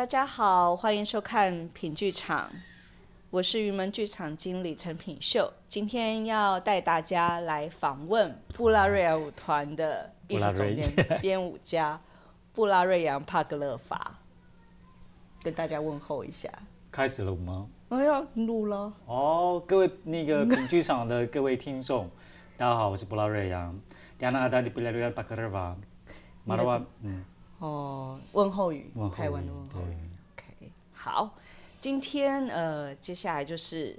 大家好，欢迎收看品剧场，我是云门剧场经理陈品秀，今天要带大家来访问布拉瑞扬舞团的艺术总监、编舞家 布拉瑞扬帕格勒法，跟大家问候一下。开始了吗？哎呀，录了。哦，各位那个品剧场的各位听众，大家好，我是布拉瑞扬，布拉瑞扬帕格勒法，马拉瓦，嗯。哦，问候语，问候语台湾的问候语。OK，好，今天呃，接下来就是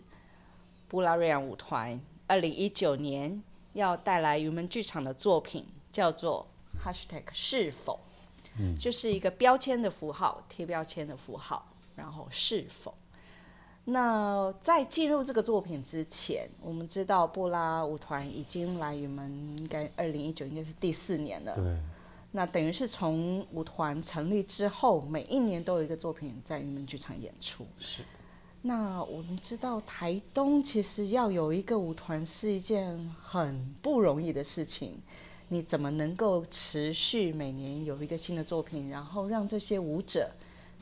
布拉瑞扬舞团二零一九年要带来云门剧场的作品，叫做 Hashtag 是否，嗯，就是一个标签的符号，贴标签的符号，然后是否。那在进入这个作品之前，我们知道布拉舞团已经来云门，应该二零一九应该是第四年了。对。那等于是从舞团成立之后，每一年都有一个作品在你们剧场演出。是。那我们知道台东其实要有一个舞团是一件很不容易的事情。你怎么能够持续每年有一个新的作品，然后让这些舞者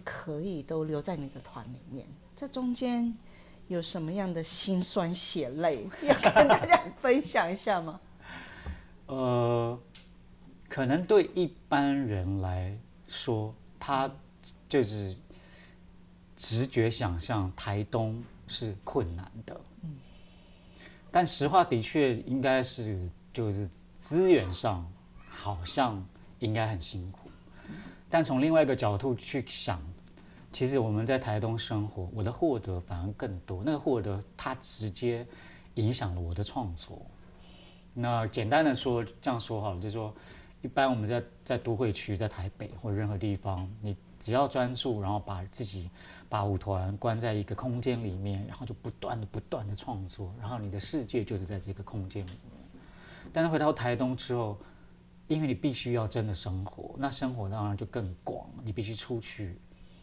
可以都留在你的团里面？这中间有什么样的辛酸血泪 要跟大家分享一下吗？呃。可能对一般人来说，他就是直觉想象台东是困难的。嗯，但实话的确应该是就是资源上好像应该很辛苦。但从另外一个角度去想，其实我们在台东生活，我的获得反而更多。那个获得，它直接影响了我的创作。那简单的说，这样说好了，就是说。一般我们在在都会区，在台北或任何地方，你只要专注，然后把自己把舞团关在一个空间里面，然后就不断的不断的创作，然后你的世界就是在这个空间里面。但是回到台东之后，因为你必须要真的生活，那生活当然就更广，你必须出去。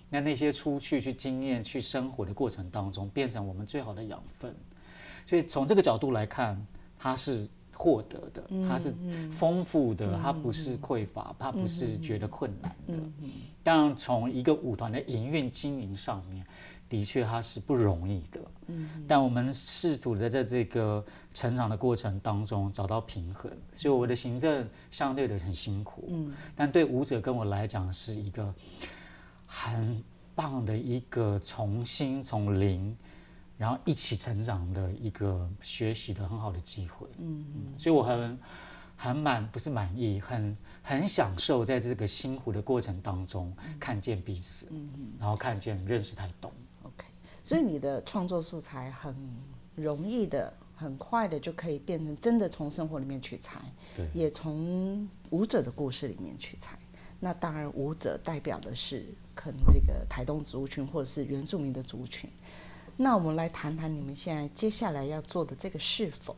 那那些出去去经验、去生活的过程当中，变成我们最好的养分。所以从这个角度来看，它是。获得的，它是丰富的，它不是匮乏，它不是觉得困难的。当然，从一个舞团的营运经营上面，的确它是不容易的。但我们试图的在这个成长的过程当中找到平衡，所以我的行政相对的很辛苦。但对舞者跟我来讲是一个很棒的一个重新从零。然后一起成长的一个学习的很好的机会，嗯嗯，所以我很很满，不是满意，很很享受在这个辛苦的过程当中看见彼此，嗯嗯，然后看见认识台东，OK，所以你的创作素材很容易的、很快的就可以变成真的从生活里面取材，对，也从舞者的故事里面取材。那当然，舞者代表的是可能这个台东族群或者是原住民的族群。那我们来谈谈你们现在接下来要做的这个是否，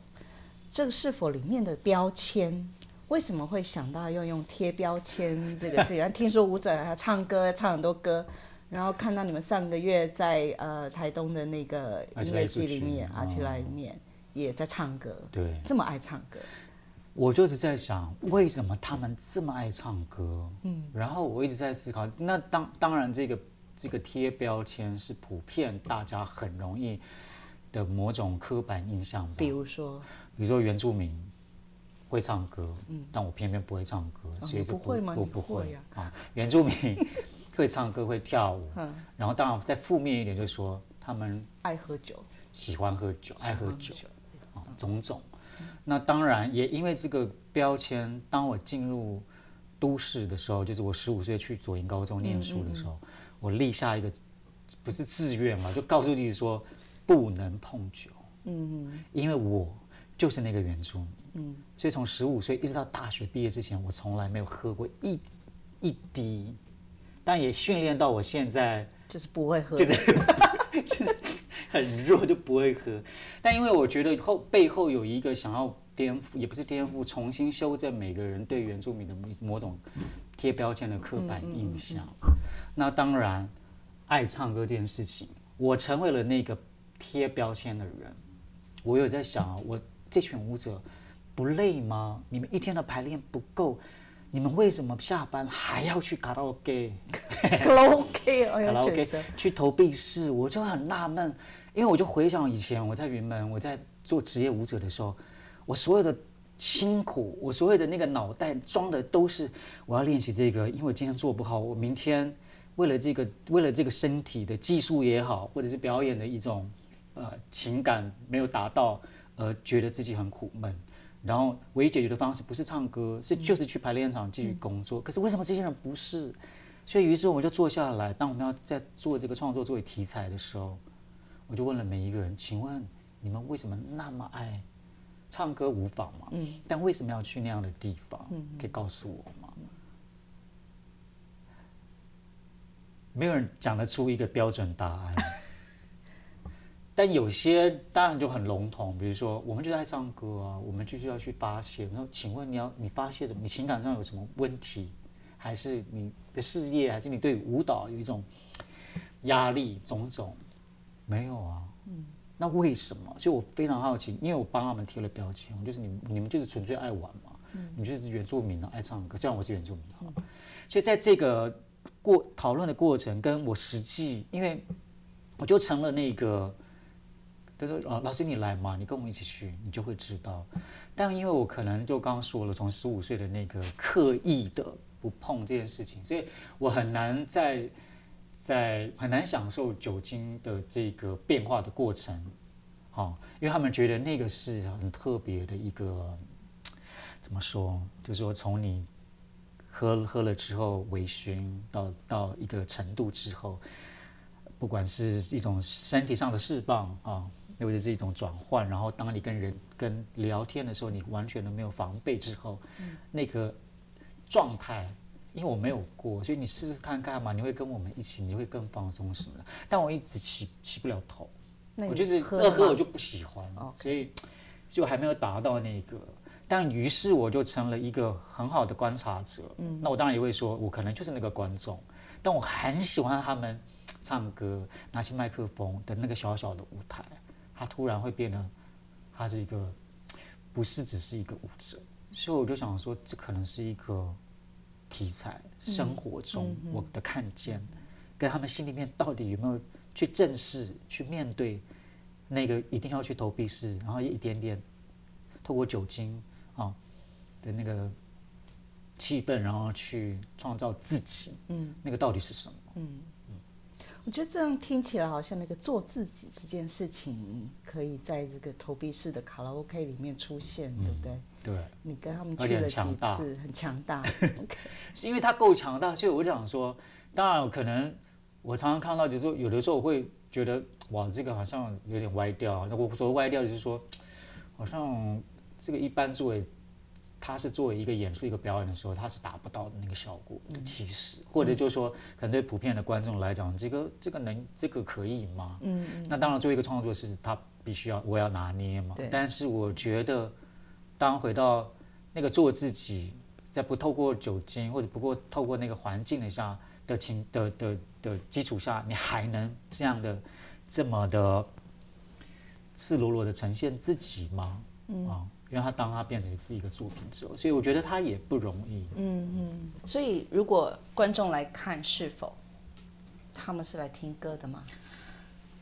这个是否里面的标签，为什么会想到要用贴标签这个事情？听说舞者还唱歌，唱很多歌，然后看到你们上个月在呃台东的那个音乐季里面，阿奇莱里面也在唱歌，对，这么爱唱歌。我就是在想，为什么他们这么爱唱歌？嗯，然后我一直在思考，那当当然这个。这个贴标签是普遍大家很容易的某种刻板印象，比如说，比如说原住民会唱歌，嗯，但我偏偏不会唱歌，嗯、所以就不会吗？我不会呀、啊。啊，原住民会唱歌会跳舞，嗯，然后当然再负面一点就是说他们爱喝酒，喜欢喝酒，爱喝酒，啊，种种。那当然也因为这个标签，当我进入都市的时候，就是我十五岁去左营高中念书的时候。嗯嗯嗯我立下一个不是志愿嘛，就告诉自己说不能碰酒。嗯，因为我就是那个原住民。嗯，所以从十五岁一直到大学毕业之前，我从来没有喝过一一滴，但也训练到我现在就是不会喝，就是就是很弱就不会喝。但因为我觉得后背后有一个想要颠覆，也不是颠覆，重新修正每个人对原住民的某种贴标签的刻板印象。那当然，爱唱歌这件事情，我成为了那个贴标签的人。我有在想，我这群舞者不累吗？你们一天的排练不够，你们为什么下班还要去卡拉 OK？卡拉 OK，卡拉 OK 去投币式，我就很纳闷，因为我就回想以前我在云门，我在做职业舞者的时候，我所有的辛苦，我所有的那个脑袋装的都是我要练习这个，因为我今天做不好，我明天为了这个，为了这个身体的技术也好，或者是表演的一种呃情感没有达到，而觉得自己很苦闷。然后唯一解决的方式不是唱歌，是就是去排练场继续工作。可是为什么这些人不是？所以于是我们就坐下来，当我们要在做这个创作作为题材的时候，我就问了每一个人：请问你们为什么那么爱唱歌无妨嘛？嗯。但为什么要去那样的地方？可以告诉我吗？没有人讲得出一个标准答案。但有些当然就很笼统，比如说我们就爱唱歌啊，我们就是要去发泄。然后请问你要你发泄什么？你情感上有什么问题？还是你的事业？还是你对舞蹈有一种压力？种种没有啊？嗯，那为什么？所以我非常好奇，因为我帮他们贴了标签，就是你你们就是纯粹爱玩嘛，嗯，你就是原住民啊，爱唱歌。虽然我是原住民啊，所以在这个过讨论的过程，跟我实际，因为我就成了那个。他说：“啊，老师你来嘛，你跟我们一起去，你就会知道。但因为我可能就刚刚说了，从十五岁的那个刻意的不碰这件事情，所以我很难在在很难享受酒精的这个变化的过程。好，因为他们觉得那个是很特别的一个，怎么说？就是说从你喝喝了之后微醺到到一个程度之后，不管是一种身体上的释放啊。”或者是一种转换，然后当你跟人跟聊天的时候，你完全都没有防备之后，嗯、那个状态，因为我没有过，所以你试试看看嘛，你会跟我们一起，你会更放松什么的。但我一直起起不了头，我就是二喝我就不喜欢，所以就还没有达到那个。但于是我就成了一个很好的观察者。嗯，那我当然也会说，我可能就是那个观众，但我很喜欢他们唱歌，拿起麦克风的那个小小的舞台。他突然会变得，他是一个，不是只是一个舞者，所以我就想说，这可能是一个题材，生活中我的看见，跟他们心里面到底有没有去正视、去面对那个一定要去投币式，然后一点点透过酒精啊的那个气氛，然后去创造自己，嗯，那个到底是什么？嗯。我觉得这样听起来好像那个做自己这件事情，可以在这个投币式的卡拉 OK 里面出现，对不对？嗯、对。你跟他们去了几次？很强大。是因为他够强大，所以我想说，当然可能我常常看到，就是说有的时候我会觉得，哇，这个好像有点歪掉。那我说歪掉，就是说，好像这个一般作为。他是作为一个演出、一个表演的时候，他是达不到的那个效果的气势，或者就是说，可能对普遍的观众来讲，这个这个能这个可以吗？嗯，嗯，那当然，作为一个创作是，他必须要我要拿捏嘛。对。但是我觉得，当回到那个做自己，在不透过酒精或者不过透过那个环境的下的情的的的基础下，你还能这样的这么的赤裸裸的呈现自己吗？嗯啊。因为他当他变成是一个作品之后，所以我觉得他也不容易。嗯嗯。所以如果观众来看，是否他们是来听歌的吗？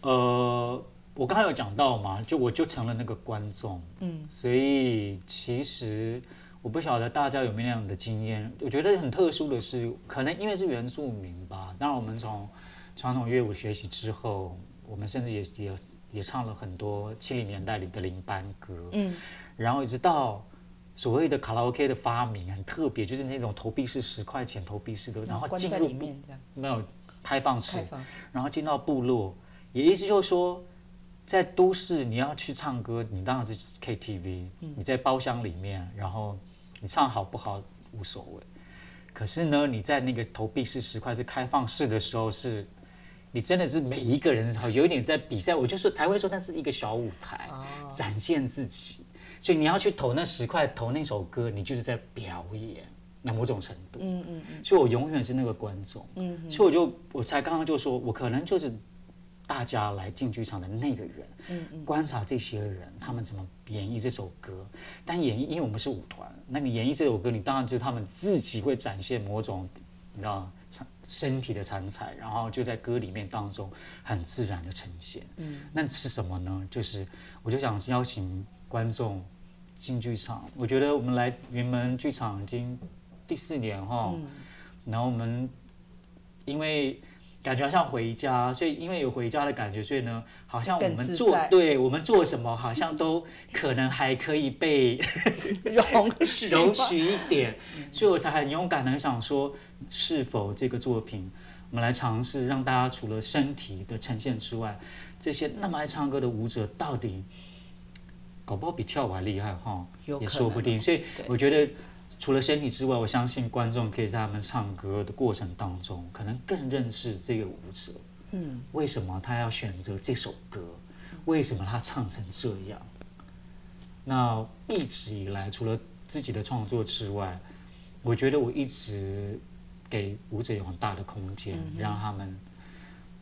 呃，我刚才有讲到嘛，就我就成了那个观众。嗯。所以其实我不晓得大家有没有那样的经验。我觉得很特殊的是，可能因为是原住民吧。当然，我们从传统乐舞学习之后，我们甚至也也也唱了很多七零年代里的林班歌。嗯。然后一直到所谓的卡拉 OK 的发明很特别，就是那种投币式十块钱投币式的，然后进入没有开放式，然后进到部落，也意思就是说，在都市你要去唱歌，你当然是 KTV，你在包厢里面，然后你唱好不好无所谓。可是呢，你在那个投币式十块是开放式的时候，是你真的是每一个人有一点在比赛，我就说才会说那是一个小舞台，展现自己。所以你要去投那十块，投那首歌，你就是在表演，那某种程度。嗯嗯嗯。所以我永远是那个观众。嗯。所以我就我才刚刚就说，我可能就是大家来进剧场的那个人，嗯嗯，观察这些人他们怎么演绎这首歌。但演绎，因为我们是舞团，那你演绎这首歌，你当然就是他们自己会展现某种，你知道，身体的残彩，然后就在歌里面当中很自然的呈现。嗯，那是什么呢？就是我就想邀请观众进剧场。我觉得我们来云门剧场已经第四年哈，嗯、然后我们因为。感觉像回家，所以因为有回家的感觉，所以呢，好像我们做，对我们做什么，好像都可能还可以被 容许容许一点，所以我才很勇敢的想说，是否这个作品，我们来尝试让大家除了身体的呈现之外，这些那么爱唱歌的舞者，到底搞不好比跳舞还厉害哈，也说不定。所以我觉得。除了身体之外，我相信观众可以在他们唱歌的过程当中，可能更认识这个舞者。嗯，为什么他要选择这首歌？为什么他唱成这样？那一直以来，除了自己的创作之外，我觉得我一直给舞者有很大的空间，嗯、让他们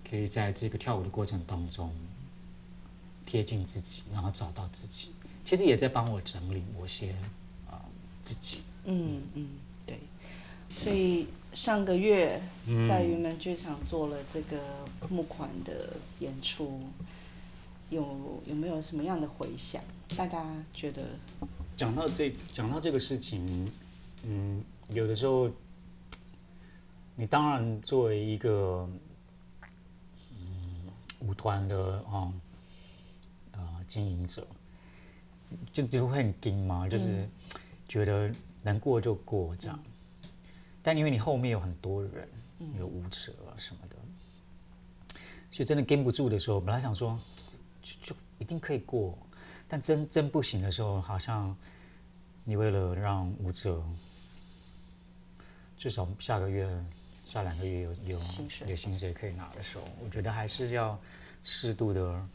可以在这个跳舞的过程当中贴近自己，然后找到自己。其实也在帮我整理我些啊、呃、自己。嗯嗯，对，所以上个月在云门剧场做了这个募款的演出，有有没有什么样的回响？大家觉得？讲到这讲到这个事情，嗯，有的时候，你当然作为一个嗯舞团的啊啊、呃、经营者，就就会很惊嘛，就是觉得。能过就过这样，但因为你后面有很多人，有舞者啊什么的，所以真的跟不住的时候，本来想说就就一定可以过，但真真不行的时候，好像你为了让舞者至少下个月、下两个月有有有薪水可以拿的时候，我觉得还是要适度的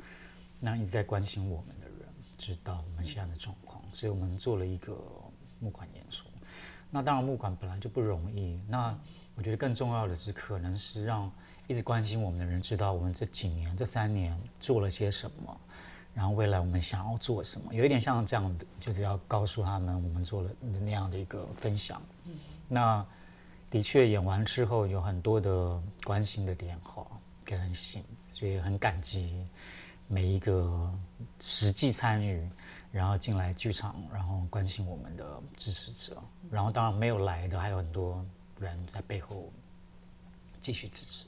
让一直在关心我们的人知道我们现在的状况，所以我们做了一个。募款演出，那当然募款本来就不容易。那我觉得更重要的是，可能是让一直关心我们的人知道我们这几年、这三年做了些什么，然后未来我们想要做什么，有一点像这样的，就是要告诉他们我们做了那样的一个分享。那的确演完之后有很多的关心的电话跟信，所以很感激每一个实际参与。然后进来剧场，然后关心我们的支持者，然后当然没有来的还有很多人在背后继续支持。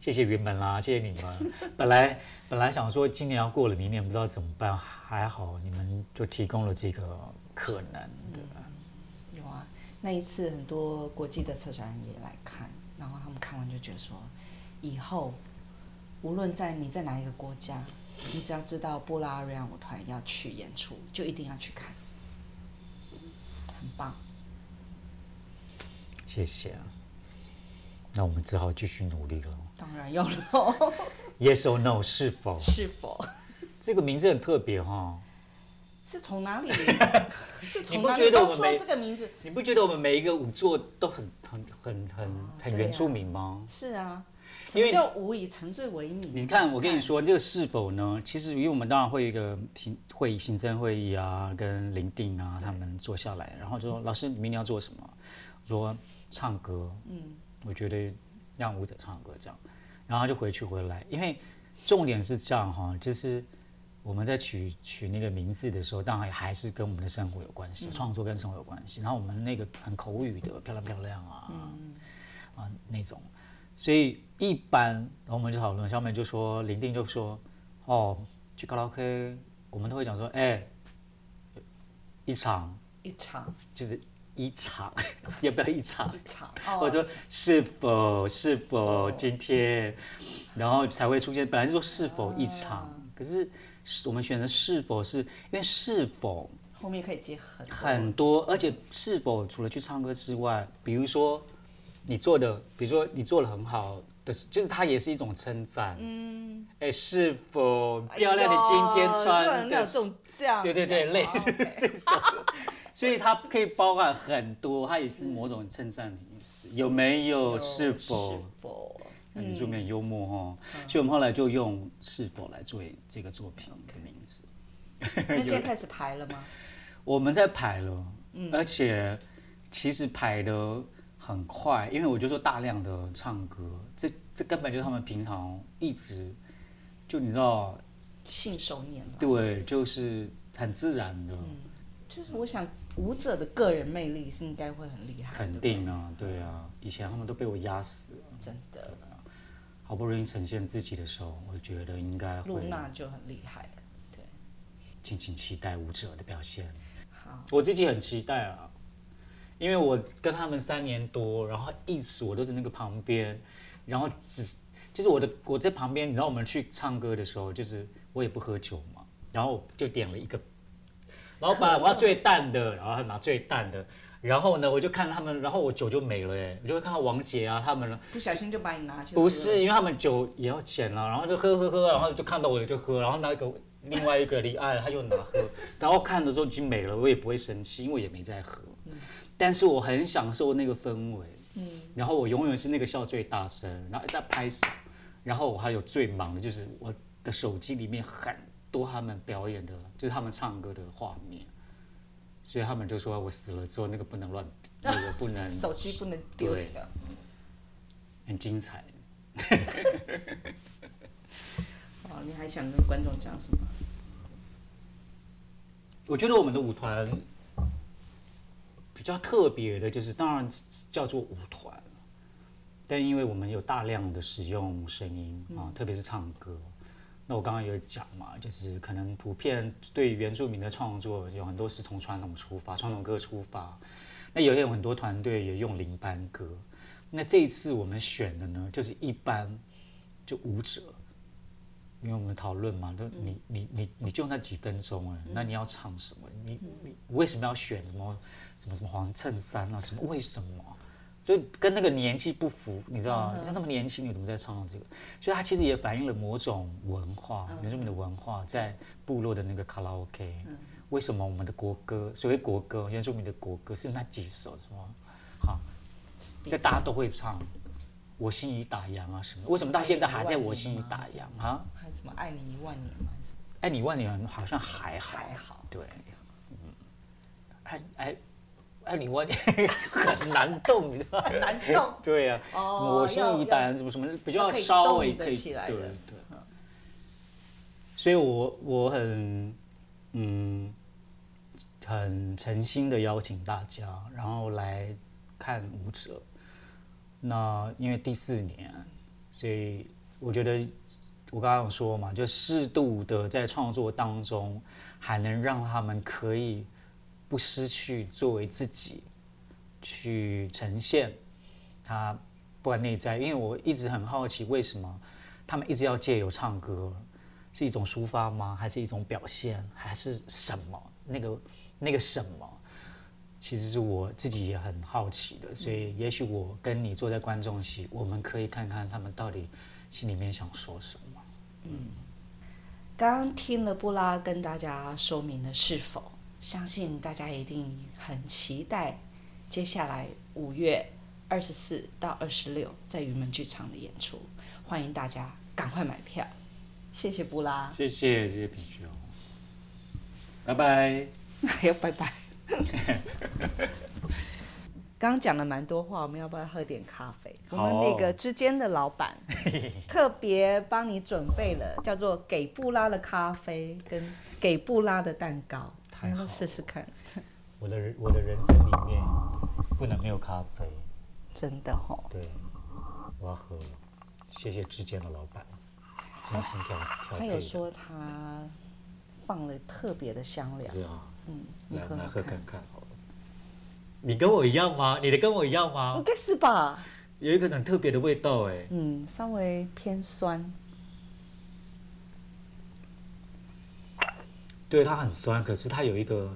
谢谢云门啦，谢谢你们。本来本来想说今年要过了，明年不知道怎么办，还好你们就提供了这个可能，对吧？有啊，那一次很多国际的策展人也来看，然后他们看完就觉得说，以后无论在你在哪一个国家。你只要知道布拉瑞安舞团要去演出，就一定要去看，很棒。谢谢啊，那我们只好继续努力了。当然要了。Yes or no？是否？是否？这个名字很特别哈、哦。是从哪里？是从哪里？你不觉得我们这个名字？你不觉得我们每一个舞作都很很很很很原住民吗？是啊。因为叫无以沉醉为名。你看，我跟你说，这个是否呢？其实，因为我们当然会有一个行会议、行政会议啊，跟林定啊他们坐下来，然后就说：“老师，你明天要做什么？”我说：“唱歌。”嗯，我觉得让舞者唱歌这样，然后就回去回来。因为重点是这样哈，就是我们在取取那个名字的时候，当然还是跟我们的生活有关系，创作跟生活有关系。然后我们那个很口语的，漂亮漂亮啊，啊那种。所以一般，我们就讨论，小美就说，林定就说，哦，去卡拉 OK，我们都会讲说，哎，一场，一场，就是一场，要不要一场？一场，或者说是否是否今天，然后才会出现。本来是说是否一场，可是我们选择是否是因为是否后面可以接很很多，而且是否除了去唱歌之外，比如说。你做的，比如说你做的很好的，就是它也是一种称赞。嗯，哎，是否漂亮？的今天穿的，对对对，类似这种，所以它可以包含很多，它也是某种称赞的意思。有没有？是否？原住民幽默哈，嗯、所以我们后来就用《是否》来作为这个作品的名字。那 现在开始排了吗？我们在排了，嗯、而且其实排的很快，因为我就说大量的唱歌，这这根本就是他们平常一直就你知道信手拈来，对，就是很自然的。嗯、就是我想舞者的个人魅力是应该会很厉害，肯定啊，对啊，以前他们都被我压死了，真的。好不容易呈现自己的时候，我觉得应该会。露娜就很厉害。对敬请期待舞者的表现。好，我自己很期待啊，因为我跟他们三年多，然后一直我都在那个旁边，然后只就是我的我在旁边，你知道我们去唱歌的时候，就是我也不喝酒嘛，然后就点了一个，老板我要最淡的，然后他拿最淡的，然后呢我就看他们，然后我酒就没了哎，我就会看到王姐啊他们了，不小心就把你拿去，不是因为他们酒也要钱了，然后就喝喝喝，然后就看到我就喝，然后拿一个。另外一个离岸，他就拿喝，然后看的时候已经没了，我也不会生气，因为我也没在喝。但是我很享受那个氛围。然后我永远是那个笑最大声，然后在拍手，然后我还有最忙的就是我的手机里面很多他们表演的，就是他们唱歌的画面。所以他们就说我死了之后那个不能乱，那个不能手机不能丢的，很精彩。你还想跟观众讲什么？我觉得我们的舞团比较特别的，就是当然叫做舞团，但因为我们有大量的使用声音啊，特别是唱歌。那我刚刚有讲嘛，就是可能普遍对原住民的创作有很多是从传统出发，传统歌出发。那有有很多团队也用零班歌。那这一次我们选的呢，就是一般就舞者。因为我们讨论嘛，就你你你你就那几分钟哎，那你要唱什么？你你为什么要选什么什么什么黄衬衫啊？什么为什么？就跟那个年纪不符，你知道吗？像那么年轻，你怎么在唱这个？所以它其实也反映了某种文化，原住民的文化在部落的那个卡拉 OK。为什么我们的国歌，所谓国歌，原住民的国歌是那几首是吗？好，这大家都会唱。我心已打烊啊什么？为什么到现在还在我心已打烊啊？爱你一万年吗？爱你一万年好像还好，还好。对，嗯，爱爱爱你一万年 很难动，你知道吗？很难动。对呀。哦。我心已打烊，什么什么比较稍微可以对对。所以我我很嗯很诚心的邀请大家，然后来看舞者。那因为第四年，所以我觉得我刚刚有说嘛，就适度的在创作当中，还能让他们可以不失去作为自己去呈现他不管内在，因为我一直很好奇，为什么他们一直要借由唱歌，是一种抒发吗？还是一种表现？还是什么？那个那个什么？其实是我自己也很好奇的，所以也许我跟你坐在观众席，我们可以看看他们到底心里面想说什么。嗯，刚刚听了布拉跟大家说明了是否，相信大家一定很期待接下来五月二十四到二十六在云门剧场的演出，欢迎大家赶快买票。谢谢布拉，谢谢谢谢拜拜，还要拜拜。刚刚讲了蛮多话，我们要不要喝点咖啡？我们那个之间的老板 特别帮你准备了叫做“给布拉”的咖啡跟“给布拉”的蛋糕，太好，试试看。我的我的人生里面不能没有咖啡，真的哦。对，我要喝。谢谢之间的老板，真心调调配。他有说他放了特别的香料。是啊。嗯，来来喝看看。你跟我一样吗？你的跟我一样吗？应该是吧。有一个很特别的味道哎。嗯，稍微偏酸。对，它很酸，可是它有一个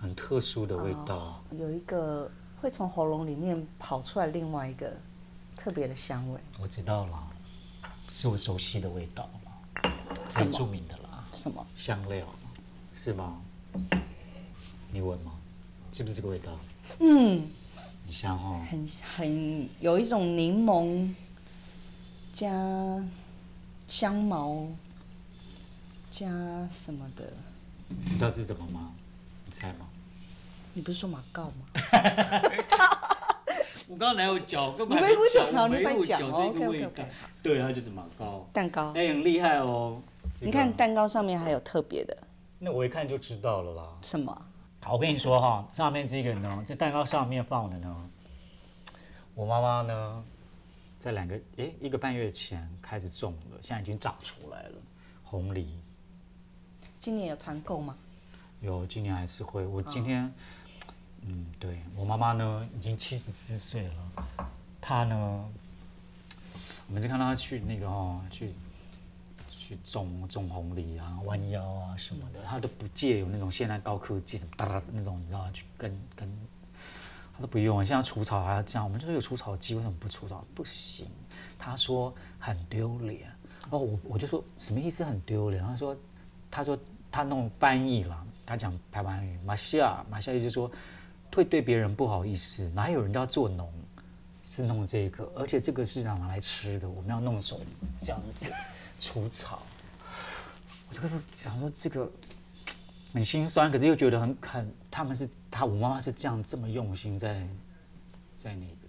很特殊的味道。哦，有一个会从喉咙里面跑出来另外一个特别的香味。我知道了，是我熟悉的味道嘛，很著名的啦。什么？香料，是吗？你闻吗？是不是这个味道？嗯，很香哦。很很有一种柠檬加香茅，加什么的？你知道这是什么吗？你猜吗？你不是说马告吗？我刚刚哪有脚？根本没有嚼，你没嚼这个味道。对它，就是马告。蛋糕。哎，很厉害哦。你看蛋糕上面还有特别的。那我一看就知道了啦。什么？好，我跟你说哈，上面这个呢，这蛋糕上面放的呢，我妈妈呢，在两个哎一个半月前开始种了，现在已经长出来了红梨。今年有团购吗？有，今年还是会。我今天。哦嗯，对我妈妈呢，已经七十四岁了。她呢，我们就看到她去那个哦，去去种种红梨啊、弯腰啊什么的，他都不借有那种现代高科技什么哒哒那种，你知道去跟跟，他都不用。现在除草还要这样，我们这边有除草机，为什么不除草？不行，他说很丢脸。哦，我我就说什么意思？很丢脸？他说，他说他弄翻译了，他讲台湾语，马西亚马西亚就说。会对别人不好意思，哪有人都要做农，是弄这个，而且这个是拿来吃的，我们要弄手这样子除草。我就是想说这个很心酸，可是又觉得很很，他们是他我妈妈是这样这么用心在在那个，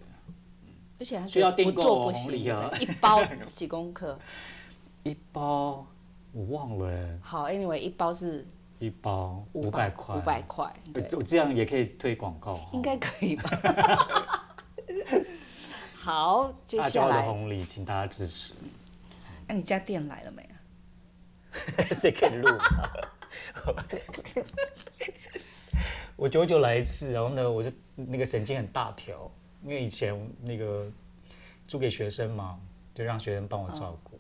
而且还需要不做不行啊，一包 几公克？一包我忘了哎。好，anyway，一包是。一包五百块，五百块，对，我这样也可以推广告，应该可以吧？好，接下来的红利，请大家支持。那、啊、你家店来了没啊？这可以录吗？我久久来一次，然后呢，我就那个神经很大条，因为以前那个租给学生嘛，就让学生帮我照顾。哦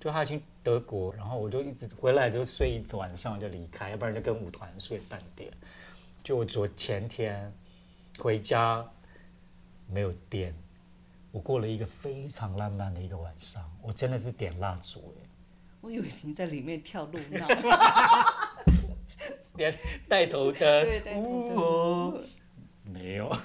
就他已经德国，然后我就一直回来就睡一晚上就离开，要不然就跟舞团睡半点。就我昨前天回家没有电，我过了一个非常浪漫的一个晚上，我真的是点蜡烛哎。我以为你在里面跳露娜，点带头灯，对带头灯，没有。